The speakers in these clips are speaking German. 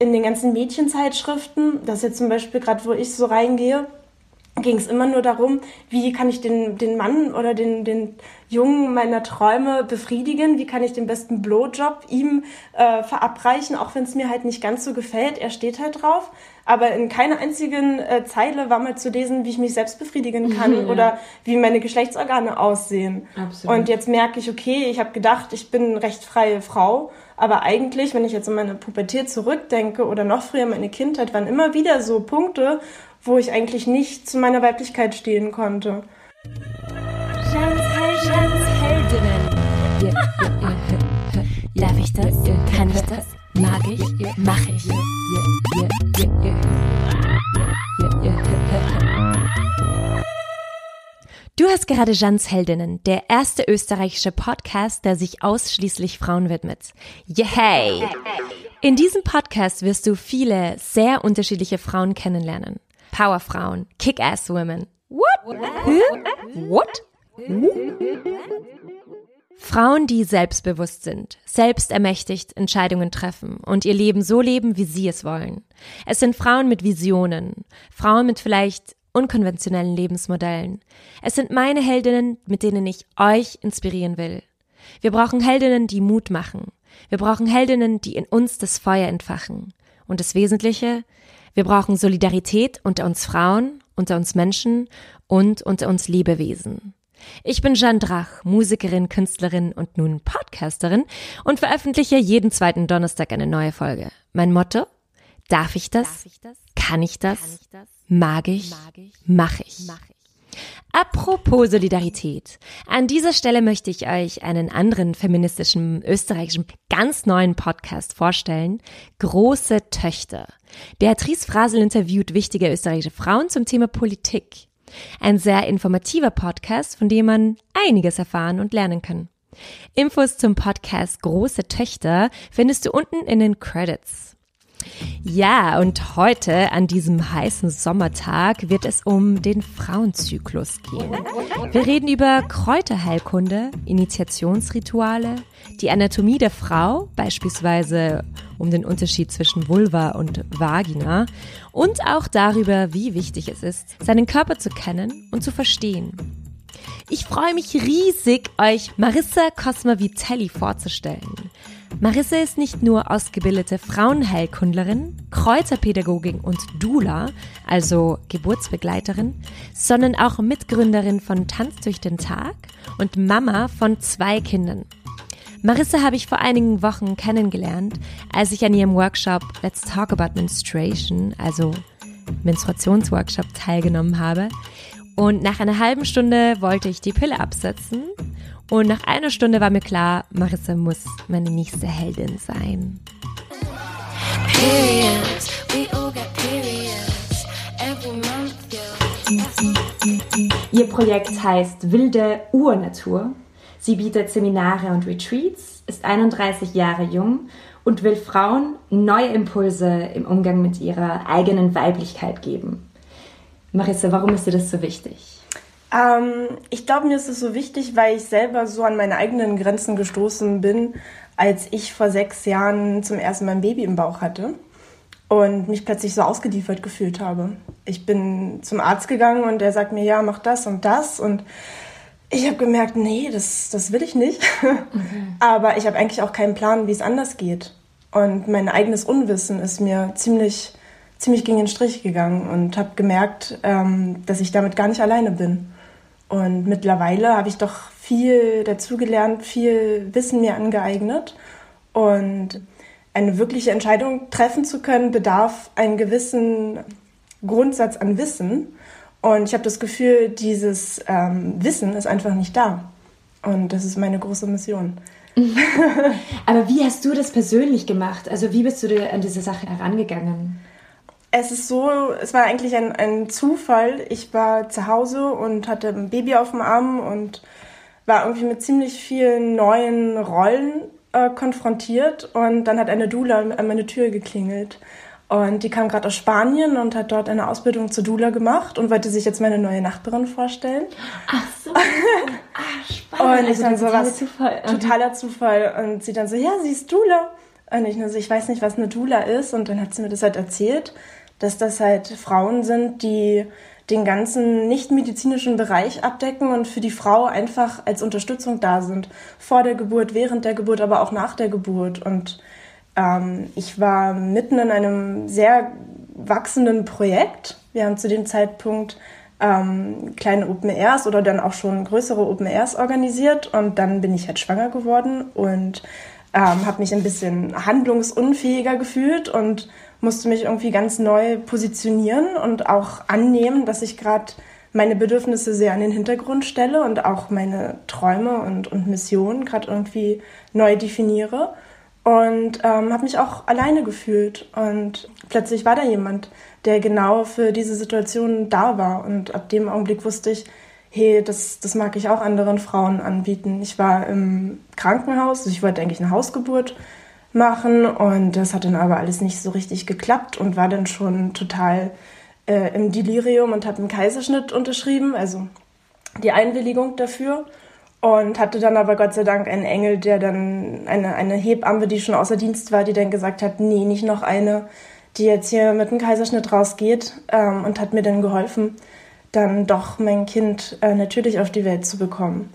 In den ganzen Mädchenzeitschriften, das jetzt zum Beispiel gerade, wo ich so reingehe, ging es immer nur darum, wie kann ich den, den Mann oder den, den Jungen meiner Träume befriedigen, wie kann ich den besten Blowjob ihm äh, verabreichen, auch wenn es mir halt nicht ganz so gefällt. Er steht halt drauf. Aber in keiner einzigen äh, Zeile war mal zu lesen, wie ich mich selbst befriedigen kann ja. oder wie meine Geschlechtsorgane aussehen. Absolut. Und jetzt merke ich, okay, ich habe gedacht, ich bin eine recht freie Frau. Aber eigentlich, wenn ich jetzt an meine Pubertät zurückdenke oder noch früher meine Kindheit, waren immer wieder so Punkte, wo ich eigentlich nicht zu meiner Weiblichkeit stehen konnte. Darf ich das? Kann ich das? Mag ich? Mach ich? Du hast gerade Jans Heldinnen, der erste österreichische Podcast, der sich ausschließlich Frauen widmet. Yay! In diesem Podcast wirst du viele sehr unterschiedliche Frauen kennenlernen. Powerfrauen, Kick-Ass-Women. What? What? Frauen, die selbstbewusst sind, selbstermächtigt Entscheidungen treffen und ihr Leben so leben, wie sie es wollen. Es sind Frauen mit Visionen, Frauen mit vielleicht unkonventionellen Lebensmodellen. Es sind meine Heldinnen, mit denen ich euch inspirieren will. Wir brauchen Heldinnen, die Mut machen. Wir brauchen Heldinnen, die in uns das Feuer entfachen. Und das Wesentliche, wir brauchen Solidarität unter uns Frauen, unter uns Menschen und unter uns Lebewesen. Ich bin Jeanne Drach, Musikerin, Künstlerin und nun Podcasterin und veröffentliche jeden zweiten Donnerstag eine neue Folge. Mein Motto? Darf ich das? Darf ich das? Kann ich das? Kann ich das? Mag ich? Mach ich? Apropos Solidarität. An dieser Stelle möchte ich euch einen anderen feministischen, österreichischen, ganz neuen Podcast vorstellen. Große Töchter. Beatrice Frasel interviewt wichtige österreichische Frauen zum Thema Politik. Ein sehr informativer Podcast, von dem man einiges erfahren und lernen kann. Infos zum Podcast Große Töchter findest du unten in den Credits. Ja, und heute an diesem heißen Sommertag wird es um den Frauenzyklus gehen. Wir reden über Kräuterheilkunde, Initiationsrituale, die Anatomie der Frau, beispielsweise um den Unterschied zwischen Vulva und Vagina und auch darüber, wie wichtig es ist, seinen Körper zu kennen und zu verstehen. Ich freue mich riesig, euch Marissa Cosma Vitelli vorzustellen. Marissa ist nicht nur ausgebildete Frauenheilkundlerin, Kräuterpädagogin und Dula, also Geburtsbegleiterin, sondern auch Mitgründerin von Tanz durch den Tag und Mama von zwei Kindern. Marissa habe ich vor einigen Wochen kennengelernt, als ich an ihrem Workshop Let's Talk About Menstruation, also Menstruationsworkshop, teilgenommen habe. Und nach einer halben Stunde wollte ich die Pille absetzen und nach einer Stunde war mir klar, Marissa muss meine nächste Heldin sein. Ihr Projekt heißt Wilde Urnatur. Sie bietet Seminare und Retreats, ist 31 Jahre jung und will Frauen neue Impulse im Umgang mit ihrer eigenen Weiblichkeit geben. Marissa, warum ist dir das so wichtig? Ähm, ich glaube, mir ist es so wichtig, weil ich selber so an meine eigenen Grenzen gestoßen bin, als ich vor sechs Jahren zum ersten Mal ein Baby im Bauch hatte und mich plötzlich so ausgeliefert gefühlt habe. Ich bin zum Arzt gegangen und er sagt mir, ja, mach das und das und ich habe gemerkt, nee, das, das will ich nicht. Mhm. Aber ich habe eigentlich auch keinen Plan, wie es anders geht. Und mein eigenes Unwissen ist mir ziemlich, ziemlich gegen den Strich gegangen und habe gemerkt, ähm, dass ich damit gar nicht alleine bin. Und mittlerweile habe ich doch viel dazugelernt, viel Wissen mir angeeignet. Und eine wirkliche Entscheidung treffen zu können, bedarf einen gewissen Grundsatz an Wissen. Und ich habe das Gefühl, dieses ähm, Wissen ist einfach nicht da. Und das ist meine große Mission. Aber wie hast du das persönlich gemacht? Also wie bist du an diese Sache herangegangen? Es ist so, es war eigentlich ein, ein Zufall. Ich war zu Hause und hatte ein Baby auf dem Arm und war irgendwie mit ziemlich vielen neuen Rollen äh, konfrontiert. Und dann hat eine Dula an meine Tür geklingelt. Und die kam gerade aus Spanien und hat dort eine Ausbildung zur Dula gemacht und wollte sich jetzt meine neue Nachbarin vorstellen. Ach so. ah, spannend. Und ich also dann so was, Zufall. totaler Zufall. Und sie dann so, ja, sie ist Dula. Und ich nur so, ich weiß nicht, was eine Doula ist. Und dann hat sie mir das halt erzählt, dass das halt Frauen sind, die den ganzen nicht-medizinischen Bereich abdecken und für die Frau einfach als Unterstützung da sind. Vor der Geburt, während der Geburt, aber auch nach der Geburt. Und ähm, ich war mitten in einem sehr wachsenden Projekt. Wir haben zu dem Zeitpunkt ähm, kleine Open Airs oder dann auch schon größere Open Airs organisiert und dann bin ich halt schwanger geworden und ähm, habe mich ein bisschen handlungsunfähiger gefühlt und musste mich irgendwie ganz neu positionieren und auch annehmen, dass ich gerade meine Bedürfnisse sehr an den Hintergrund stelle und auch meine Träume und, und Missionen gerade irgendwie neu definiere. Und ähm, habe mich auch alleine gefühlt. Und plötzlich war da jemand, der genau für diese Situation da war. Und ab dem Augenblick wusste ich, hey, das, das mag ich auch anderen Frauen anbieten. Ich war im Krankenhaus, ich wollte eigentlich eine Hausgeburt machen und das hat dann aber alles nicht so richtig geklappt und war dann schon total äh, im Delirium und habe einen Kaiserschnitt unterschrieben, also die Einwilligung dafür und hatte dann aber Gott sei Dank einen Engel, der dann eine, eine Hebamme, die schon außer Dienst war, die dann gesagt hat, nee, nicht noch eine, die jetzt hier mit einem Kaiserschnitt rausgeht ähm, und hat mir dann geholfen, dann doch mein Kind äh, natürlich auf die Welt zu bekommen.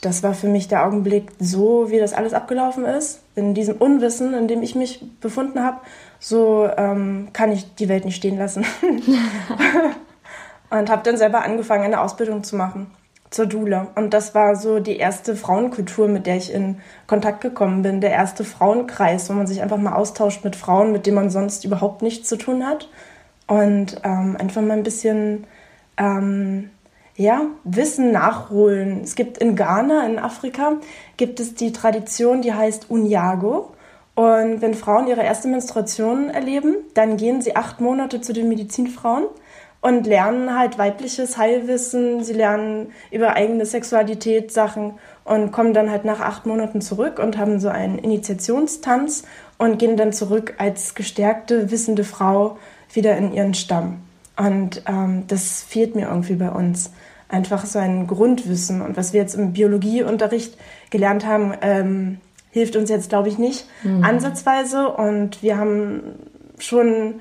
Das war für mich der Augenblick, so wie das alles abgelaufen ist, in diesem Unwissen, in dem ich mich befunden habe, so ähm, kann ich die Welt nicht stehen lassen. und habe dann selber angefangen, eine Ausbildung zu machen zur Dule. Und das war so die erste Frauenkultur, mit der ich in Kontakt gekommen bin. Der erste Frauenkreis, wo man sich einfach mal austauscht mit Frauen, mit denen man sonst überhaupt nichts zu tun hat. Und ähm, einfach mal ein bisschen ähm, ja, Wissen nachholen. Es gibt in Ghana, in Afrika, gibt es die Tradition, die heißt Unyago. Und wenn Frauen ihre erste Menstruation erleben, dann gehen sie acht Monate zu den Medizinfrauen und lernen halt weibliches Heilwissen. Sie lernen über eigene Sexualität Sachen und kommen dann halt nach acht Monaten zurück und haben so einen Initiationstanz und gehen dann zurück als gestärkte, wissende Frau wieder in ihren Stamm. Und ähm, das fehlt mir irgendwie bei uns einfach so ein Grundwissen. Und was wir jetzt im Biologieunterricht gelernt haben, ähm, hilft uns jetzt, glaube ich, nicht mhm. ansatzweise. Und wir haben schon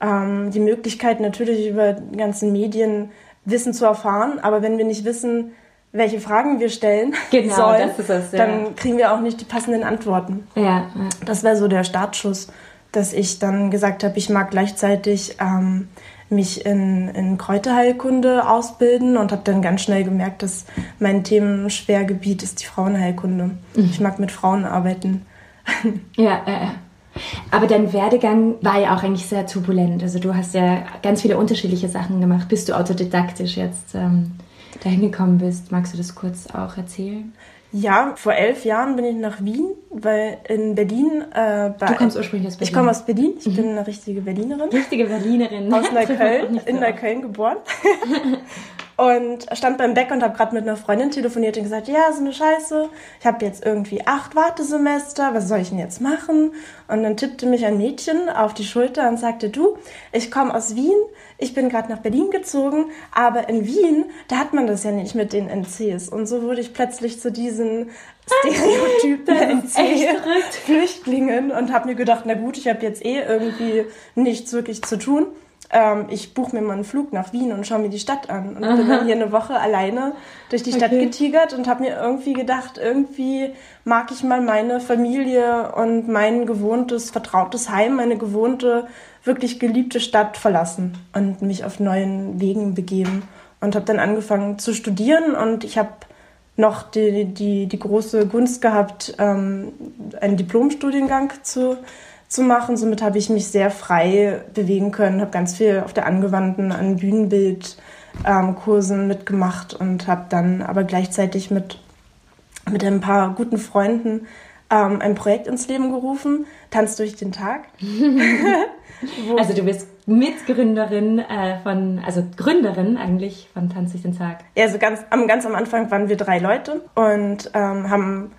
ähm, die Möglichkeit, natürlich über die ganzen Medien Wissen zu erfahren. Aber wenn wir nicht wissen, welche Fragen wir stellen genau, sollen, es, ja. dann kriegen wir auch nicht die passenden Antworten. Ja, ja. Das wäre so der Startschuss, dass ich dann gesagt habe, ich mag gleichzeitig ähm, mich in, in Kräuterheilkunde ausbilden und habe dann ganz schnell gemerkt, dass mein Themenschwergebiet ist die Frauenheilkunde. Mhm. Ich mag mit Frauen arbeiten. Ja, äh, aber dein Werdegang war ja auch eigentlich sehr turbulent. Also du hast ja ganz viele unterschiedliche Sachen gemacht, bis du autodidaktisch jetzt ähm, dahin gekommen bist. Magst du das kurz auch erzählen? Ja, vor elf Jahren bin ich nach Wien, weil in Berlin. Äh, du kommst ursprünglich aus Berlin. Ich komme aus Berlin. Ich mhm. bin eine richtige Berlinerin. Richtige Berlinerin. Aus Neukölln, in Neukölln geboren. und stand beim Bäcker und habe gerade mit einer Freundin telefoniert und gesagt, ja, so eine Scheiße. Ich habe jetzt irgendwie acht Wartesemester, was soll ich denn jetzt machen? Und dann tippte mich ein Mädchen auf die Schulter und sagte, du, ich komme aus Wien, ich bin gerade nach Berlin gezogen, aber in Wien, da hat man das ja nicht mit den NCs. Und so wurde ich plötzlich zu diesen Stereotypen NC-Flüchtlingen und habe mir gedacht, na gut, ich habe jetzt eh irgendwie nichts wirklich zu tun ähm, ich buche mir mal einen Flug nach Wien und schaue mir die Stadt an. Und Aha. bin dann hier eine Woche alleine durch die Stadt okay. getigert und habe mir irgendwie gedacht, irgendwie mag ich mal meine Familie und mein gewohntes, vertrautes Heim, meine gewohnte, wirklich geliebte Stadt verlassen und mich auf neuen Wegen begeben. Und habe dann angefangen zu studieren und ich habe noch die, die, die große Gunst gehabt, ähm, einen Diplomstudiengang zu zu machen. Somit habe ich mich sehr frei bewegen können, habe ganz viel auf der angewandten an Bühnenbildkursen ähm, mitgemacht und habe dann aber gleichzeitig mit, mit ein paar guten Freunden ähm, ein Projekt ins Leben gerufen, Tanz durch den Tag. also du bist Mitgründerin äh, von, also Gründerin eigentlich von Tanz durch den Tag. Ja, also ganz am, ganz am Anfang waren wir drei Leute und ähm, haben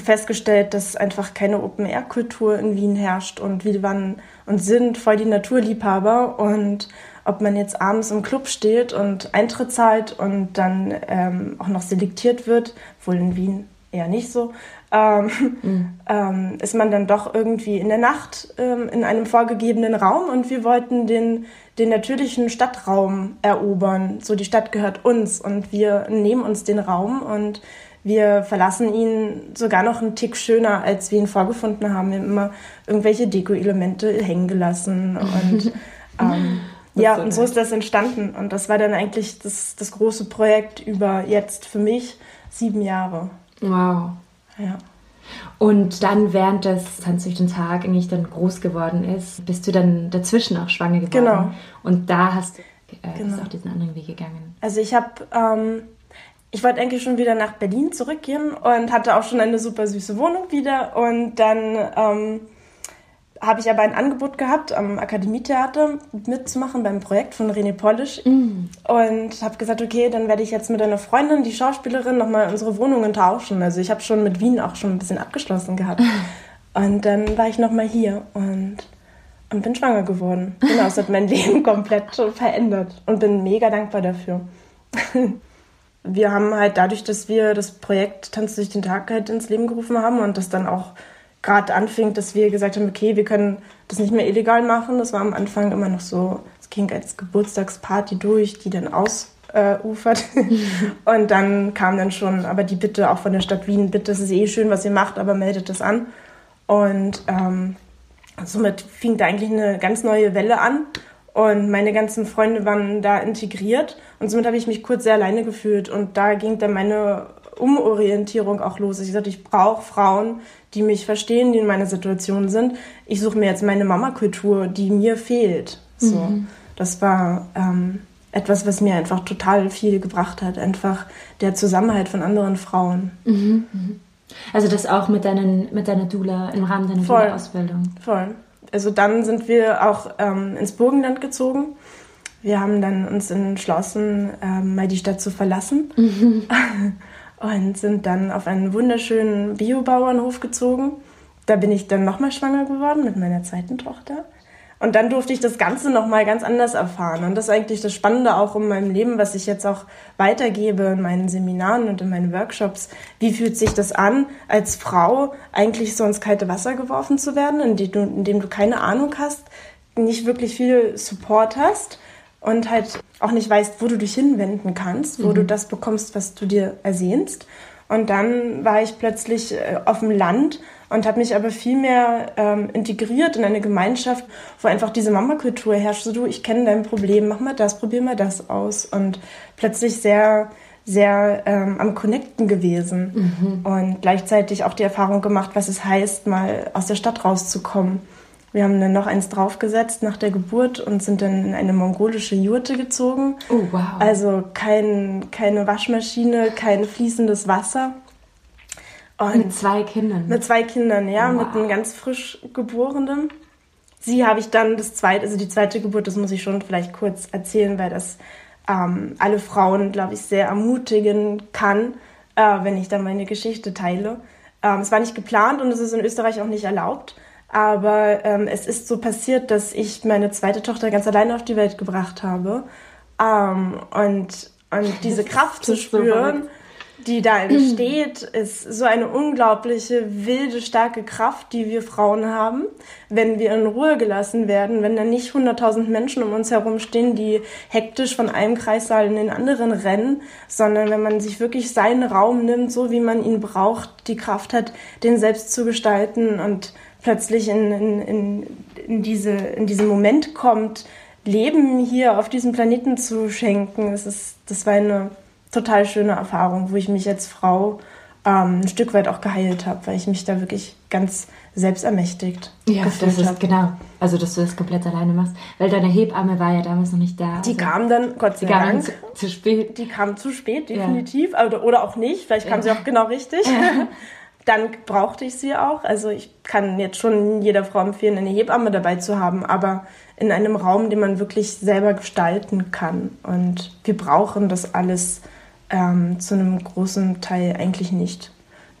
festgestellt, dass einfach keine Open-Air-Kultur in Wien herrscht und wir waren und sind voll die Naturliebhaber und ob man jetzt abends im Club steht und Eintritt zahlt und dann ähm, auch noch selektiert wird, wohl in Wien eher nicht so, ähm, mhm. ähm, ist man dann doch irgendwie in der Nacht ähm, in einem vorgegebenen Raum und wir wollten den, den natürlichen Stadtraum erobern. So, die Stadt gehört uns und wir nehmen uns den Raum und wir verlassen ihn sogar noch einen Tick schöner, als wir ihn vorgefunden haben. Wir haben immer irgendwelche Deko-Elemente hängen gelassen und ähm, ja, und so ist das entstanden. Und das war dann eigentlich das, das große Projekt über jetzt für mich sieben Jahre. Wow. Ja. Und dann, während das Tanz durch den Tag eigentlich dann groß geworden ist, bist du dann dazwischen auch schwanger geworden. Genau. Und da hast du äh, genau. auch diesen anderen Weg gegangen. Also ich habe, ähm, ich wollte eigentlich schon wieder nach Berlin zurückgehen und hatte auch schon eine super süße Wohnung wieder. Und dann ähm, habe ich aber ein Angebot gehabt, am Akademietheater mitzumachen beim Projekt von René Polisch. Mm. Und habe gesagt, okay, dann werde ich jetzt mit einer Freundin, die Schauspielerin, nochmal unsere Wohnungen tauschen. Also ich habe schon mit Wien auch schon ein bisschen abgeschlossen gehabt. Und dann war ich nochmal hier und, und bin schwanger geworden. Genau, es hat mein Leben komplett verändert und bin mega dankbar dafür. wir haben halt dadurch, dass wir das Projekt Tanz durch den Tag halt ins Leben gerufen haben und das dann auch gerade anfing, dass wir gesagt haben, okay, wir können das nicht mehr illegal machen. Das war am Anfang immer noch so, es ging als Geburtstagsparty durch, die dann ausufert. und dann kam dann schon aber die Bitte auch von der Stadt Wien, bitte, es ist eh schön, was ihr macht, aber meldet es an. Und ähm, somit fing da eigentlich eine ganz neue Welle an. Und meine ganzen Freunde waren da integriert. Und somit habe ich mich kurz sehr alleine gefühlt. Und da ging dann meine Umorientierung auch los. Ich sagte, ich brauche Frauen, die mich verstehen, die in meiner Situation sind. Ich suche mir jetzt meine Mama-Kultur, die mir fehlt. So, mhm. das war ähm, etwas, was mir einfach total viel gebracht hat. Einfach der Zusammenhalt von anderen Frauen. Mhm. Mhm. Also das auch mit, deinen, mit deiner Dula, im Rahmen deiner Dula-Ausbildung. Voll. Also dann sind wir auch ähm, ins Burgenland gezogen. Wir haben dann uns entschlossen, ähm, mal die Stadt zu verlassen. Mhm. und sind dann auf einen wunderschönen Biobauernhof gezogen. Da bin ich dann nochmal schwanger geworden mit meiner zweiten Tochter. Und dann durfte ich das Ganze nochmal ganz anders erfahren. Und das ist eigentlich das Spannende auch in meinem Leben, was ich jetzt auch weitergebe in meinen Seminaren und in meinen Workshops. Wie fühlt sich das an, als Frau eigentlich so ins kalte Wasser geworfen zu werden, indem du, indem du keine Ahnung hast, nicht wirklich viel Support hast und halt auch nicht weißt, wo du dich hinwenden kannst, wo mhm. du das bekommst, was du dir ersehnst. Und dann war ich plötzlich äh, auf dem Land und habe mich aber viel mehr ähm, integriert in eine Gemeinschaft, wo einfach diese Mama-Kultur herrscht. So, du, ich kenne dein Problem, mach mal das, probier mal das aus. Und plötzlich sehr, sehr ähm, am Connecten gewesen. Mhm. Und gleichzeitig auch die Erfahrung gemacht, was es heißt, mal aus der Stadt rauszukommen wir haben dann noch eins draufgesetzt nach der Geburt und sind dann in eine mongolische Jurte gezogen. Oh, wow. Also kein, keine Waschmaschine, kein fließendes Wasser. Und mit zwei Kindern? Mit zwei Kindern, ja, wow. mit einem ganz frisch geborenen. Sie habe ich dann das zweite, also die zweite Geburt, das muss ich schon vielleicht kurz erzählen, weil das ähm, alle Frauen, glaube ich, sehr ermutigen kann, äh, wenn ich dann meine Geschichte teile. Ähm, es war nicht geplant und es ist in Österreich auch nicht erlaubt. Aber ähm, es ist so passiert, dass ich meine zweite Tochter ganz alleine auf die Welt gebracht habe. Ähm, und, und diese Kraft zu spüren, die da entsteht, ist so eine unglaubliche, wilde, starke Kraft, die wir Frauen haben, wenn wir in Ruhe gelassen werden, wenn da nicht hunderttausend Menschen um uns herum stehen, die hektisch von einem Kreissaal in den anderen rennen, sondern wenn man sich wirklich seinen Raum nimmt, so wie man ihn braucht, die Kraft hat, den selbst zu gestalten und plötzlich in, in, in, in, diese, in diesen Moment kommt, Leben hier auf diesem Planeten zu schenken. Das, ist, das war eine total schöne Erfahrung, wo ich mich als Frau ähm, ein Stück weit auch geheilt habe, weil ich mich da wirklich ganz selbstermächtigt ja, das ist hab. genau. Also, dass du das komplett alleine machst. Weil deine Hebamme war ja damals noch nicht da. Die also, kam dann, Gott sei Dank. Zu, zu, spät. Die kam zu spät, definitiv. Ja. Oder, oder auch nicht. Vielleicht kam ja. sie auch genau richtig. Ja. dann brauchte ich sie auch. Also ich kann jetzt schon jeder Frau empfehlen, eine Hebamme dabei zu haben, aber in einem Raum, den man wirklich selber gestalten kann. Und wir brauchen das alles ähm, zu einem großen Teil eigentlich nicht.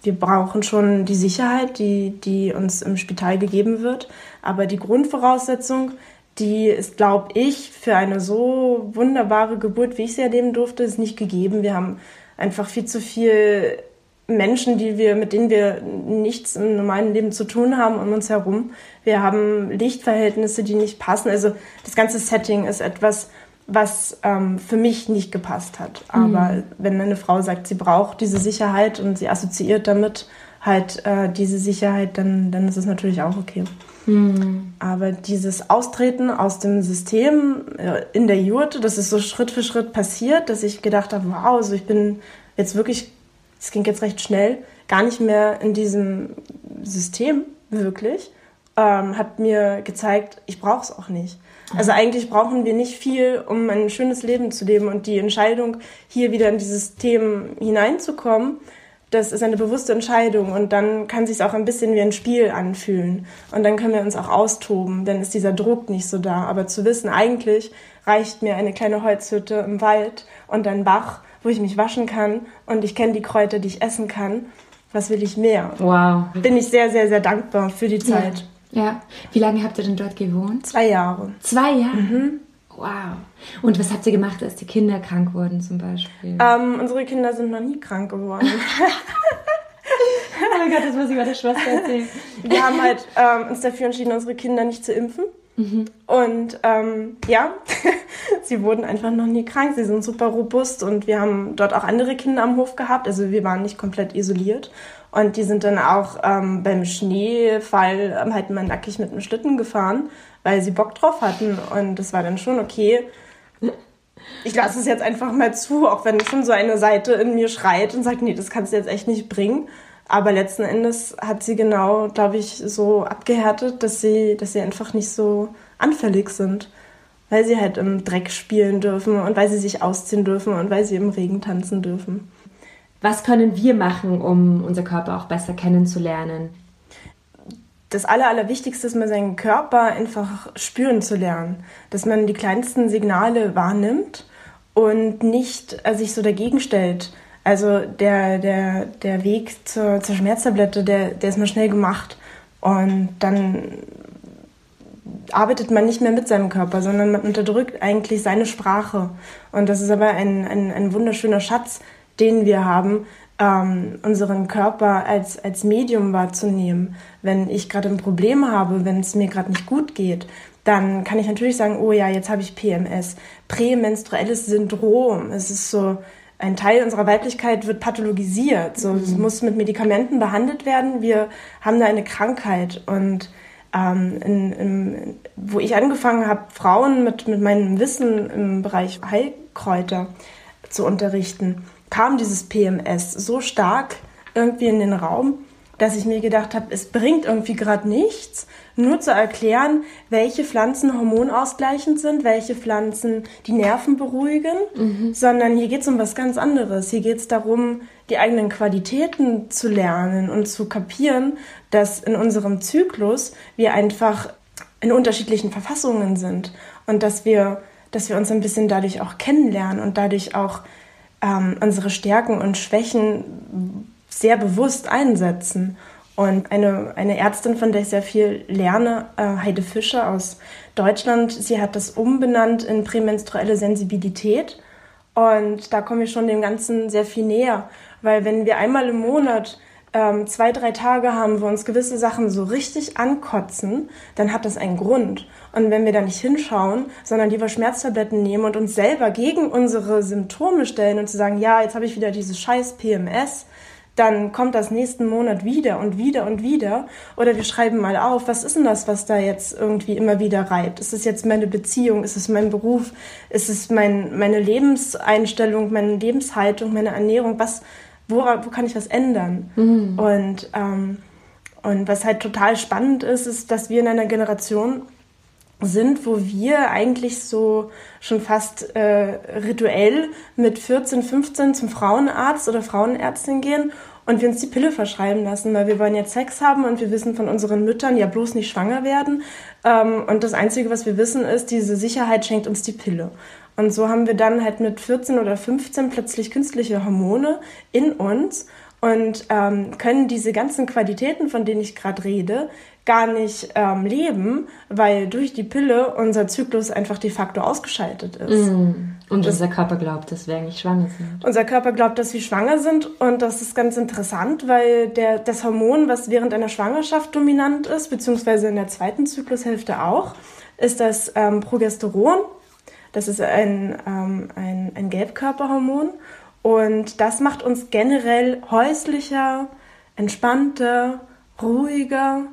Wir brauchen schon die Sicherheit, die, die uns im Spital gegeben wird, aber die Grundvoraussetzung, die ist, glaube ich, für eine so wunderbare Geburt, wie ich sie erleben durfte, ist nicht gegeben. Wir haben einfach viel zu viel Menschen, die wir, mit denen wir nichts im normalen Leben zu tun haben um uns herum. Wir haben Lichtverhältnisse, die nicht passen. Also das ganze Setting ist etwas, was ähm, für mich nicht gepasst hat. Aber mhm. wenn eine Frau sagt, sie braucht diese Sicherheit und sie assoziiert damit halt äh, diese Sicherheit, dann, dann ist es natürlich auch okay. Mhm. Aber dieses Austreten aus dem System äh, in der Jurte, das ist so Schritt für Schritt passiert, dass ich gedacht habe, wow, also ich bin jetzt wirklich, es ging jetzt recht schnell, gar nicht mehr in diesem System wirklich, ähm, hat mir gezeigt, ich brauche es auch nicht. Also eigentlich brauchen wir nicht viel, um ein schönes Leben zu leben. Und die Entscheidung, hier wieder in dieses System hineinzukommen, das ist eine bewusste Entscheidung und dann kann sich auch ein bisschen wie ein Spiel anfühlen und dann können wir uns auch austoben, dann ist dieser Druck nicht so da. Aber zu wissen, eigentlich reicht mir eine kleine Holzhütte im Wald und ein Bach, wo ich mich waschen kann und ich kenne die Kräuter, die ich essen kann. Was will ich mehr? Wow. Bin ich sehr, sehr, sehr dankbar für die Zeit. Ja. Ja. Wie lange habt ihr denn dort gewohnt? Zwei Jahre. Zwei Jahre? Mhm. Wow. Und was habt ihr gemacht, als die Kinder krank wurden zum Beispiel? Ähm, unsere Kinder sind noch nie krank geworden. oh mein Gott, das muss ich meiner Schwester erzählen. Wir haben halt ähm, uns dafür entschieden, unsere Kinder nicht zu impfen. Mhm. Und ähm, ja, sie wurden einfach noch nie krank. Sie sind super robust und wir haben dort auch andere Kinder am Hof gehabt. Also wir waren nicht komplett isoliert. Und die sind dann auch ähm, beim Schneefall ähm, halt mal nackig mit dem Schlitten gefahren weil sie Bock drauf hatten. Und das war dann schon okay. Ich lasse es jetzt einfach mal zu, auch wenn schon so eine Seite in mir schreit und sagt, nee, das kannst du jetzt echt nicht bringen. Aber letzten Endes hat sie genau, glaube ich, so abgehärtet, dass sie, dass sie einfach nicht so anfällig sind. Weil sie halt im Dreck spielen dürfen und weil sie sich ausziehen dürfen und weil sie im Regen tanzen dürfen. Was können wir machen, um unser Körper auch besser kennenzulernen? das Aller, Allerwichtigste ist, mal seinen Körper einfach spüren zu lernen. Dass man die kleinsten Signale wahrnimmt und nicht äh, sich so dagegen stellt. Also der, der, der Weg zur, zur Schmerztablette, der, der ist mal schnell gemacht. Und dann arbeitet man nicht mehr mit seinem Körper, sondern man unterdrückt eigentlich seine Sprache. Und das ist aber ein, ein, ein wunderschöner Schatz, den wir haben, ähm, unseren Körper als, als Medium wahrzunehmen. Wenn ich gerade ein Problem habe, wenn es mir gerade nicht gut geht, dann kann ich natürlich sagen, oh ja, jetzt habe ich PMS, prämenstruelles Syndrom. Es ist so, ein Teil unserer Weiblichkeit wird pathologisiert. So, mhm. Es muss mit Medikamenten behandelt werden. Wir haben da eine Krankheit. Und ähm, in, in, wo ich angefangen habe, Frauen mit, mit meinem Wissen im Bereich Heilkräuter zu unterrichten, kam dieses PMS so stark irgendwie in den Raum, dass ich mir gedacht habe, es bringt irgendwie gerade nichts, nur zu erklären, welche Pflanzen hormonausgleichend sind, welche Pflanzen die Nerven beruhigen, mhm. sondern hier geht es um was ganz anderes. Hier geht es darum, die eigenen Qualitäten zu lernen und zu kapieren, dass in unserem Zyklus wir einfach in unterschiedlichen Verfassungen sind und dass wir, dass wir uns ein bisschen dadurch auch kennenlernen und dadurch auch ähm, unsere Stärken und Schwächen sehr bewusst einsetzen. Und eine, eine Ärztin, von der ich sehr viel lerne, äh, Heide Fischer aus Deutschland, sie hat das umbenannt in prämenstruelle Sensibilität. Und da komme ich schon dem Ganzen sehr viel näher, weil wenn wir einmal im Monat ähm, zwei, drei Tage haben, wo uns gewisse Sachen so richtig ankotzen, dann hat das einen Grund. Und wenn wir da nicht hinschauen, sondern lieber Schmerztabletten nehmen und uns selber gegen unsere Symptome stellen und zu sagen, ja, jetzt habe ich wieder dieses scheiß PMS, dann kommt das nächsten Monat wieder und wieder und wieder. Oder wir schreiben mal auf, was ist denn das, was da jetzt irgendwie immer wieder reibt? Ist es jetzt meine Beziehung? Ist es mein Beruf? Ist es mein, meine Lebenseinstellung, meine Lebenshaltung, meine Ernährung? Was, wo, wo kann ich was ändern? Mhm. Und, ähm, und was halt total spannend ist, ist, dass wir in einer Generation sind, wo wir eigentlich so schon fast äh, rituell mit 14, 15 zum Frauenarzt oder Frauenärztin gehen und wir uns die Pille verschreiben lassen, weil wir wollen jetzt Sex haben und wir wissen von unseren Müttern ja bloß nicht schwanger werden. Ähm, und das Einzige, was wir wissen, ist, diese Sicherheit schenkt uns die Pille. Und so haben wir dann halt mit 14 oder 15 plötzlich künstliche Hormone in uns und ähm, können diese ganzen Qualitäten, von denen ich gerade rede, gar nicht ähm, leben, weil durch die Pille unser Zyklus einfach de facto ausgeschaltet ist. Mm. Und das, unser Körper glaubt, dass wir eigentlich schwanger sind. Unser Körper glaubt, dass wir schwanger sind und das ist ganz interessant, weil der, das Hormon, was während einer Schwangerschaft dominant ist, beziehungsweise in der zweiten Zyklushälfte auch, ist das ähm, Progesteron. Das ist ein, ähm, ein, ein Gelbkörperhormon und das macht uns generell häuslicher, entspannter, ruhiger,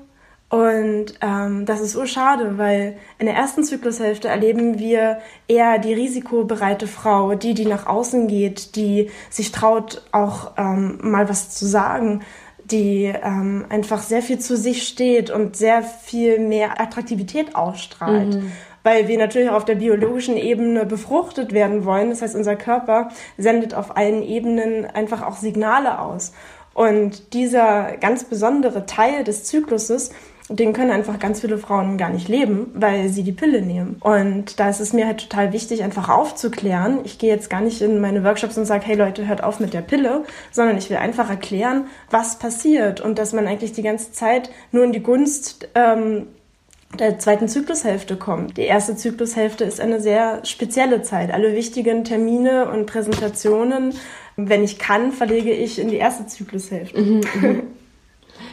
und ähm, das ist so schade, weil in der ersten Zyklushälfte erleben wir eher die risikobereite Frau, die, die nach außen geht, die sich traut, auch ähm, mal was zu sagen, die ähm, einfach sehr viel zu sich steht und sehr viel mehr Attraktivität ausstrahlt. Mhm. Weil wir natürlich auch auf der biologischen Ebene befruchtet werden wollen. Das heißt, unser Körper sendet auf allen Ebenen einfach auch Signale aus. Und dieser ganz besondere Teil des Zykluses den können einfach ganz viele Frauen gar nicht leben, weil sie die Pille nehmen. Und da ist es mir halt total wichtig, einfach aufzuklären. Ich gehe jetzt gar nicht in meine Workshops und sage, hey Leute, hört auf mit der Pille, sondern ich will einfach erklären, was passiert und dass man eigentlich die ganze Zeit nur in die Gunst ähm, der zweiten Zyklushälfte kommt. Die erste Zyklushälfte ist eine sehr spezielle Zeit. Alle wichtigen Termine und Präsentationen, wenn ich kann, verlege ich in die erste Zyklushälfte. Mhm, mhm.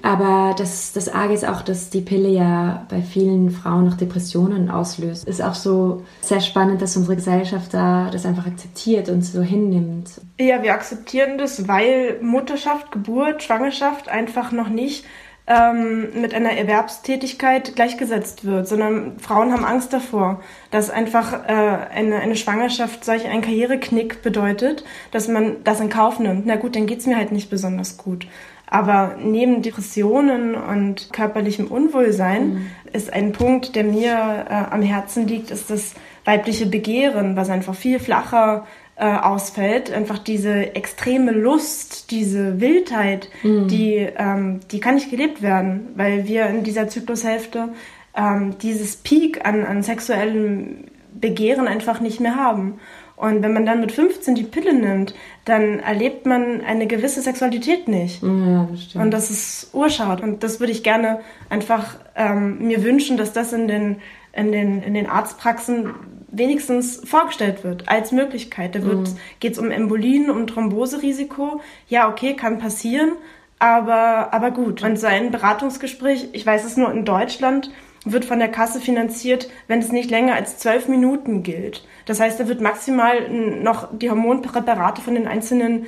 Aber das, das Arge ist auch, dass die Pille ja bei vielen Frauen noch Depressionen auslöst. Ist auch so sehr spannend, dass unsere Gesellschaft da das einfach akzeptiert und so hinnimmt. Ja, wir akzeptieren das, weil Mutterschaft, Geburt, Schwangerschaft einfach noch nicht ähm, mit einer Erwerbstätigkeit gleichgesetzt wird, sondern Frauen haben Angst davor, dass einfach äh, eine, eine Schwangerschaft solch ein Karriereknick bedeutet, dass man das in Kauf nimmt. Na gut, dann geht's mir halt nicht besonders gut. Aber neben Depressionen und körperlichem Unwohlsein mhm. ist ein Punkt, der mir äh, am Herzen liegt, ist das weibliche Begehren, was einfach viel flacher äh, ausfällt. Einfach diese extreme Lust, diese Wildheit, mhm. die, ähm, die kann nicht gelebt werden, weil wir in dieser Zyklushälfte ähm, dieses Peak an, an sexuellem Begehren einfach nicht mehr haben. Und wenn man dann mit 15 die Pille nimmt, dann erlebt man eine gewisse Sexualität nicht. Ja, das. Und das ist urschade. Und das würde ich gerne einfach ähm, mir wünschen, dass das in den, in, den, in den Arztpraxen wenigstens vorgestellt wird als Möglichkeit. Da mhm. geht es um Embolien, um Thromboserisiko. Ja, okay, kann passieren, aber, aber gut. Und so ein Beratungsgespräch, ich weiß es nur in Deutschland, wird von der Kasse finanziert, wenn es nicht länger als zwölf Minuten gilt. Das heißt, da wird maximal noch die Hormonpräparate von den einzelnen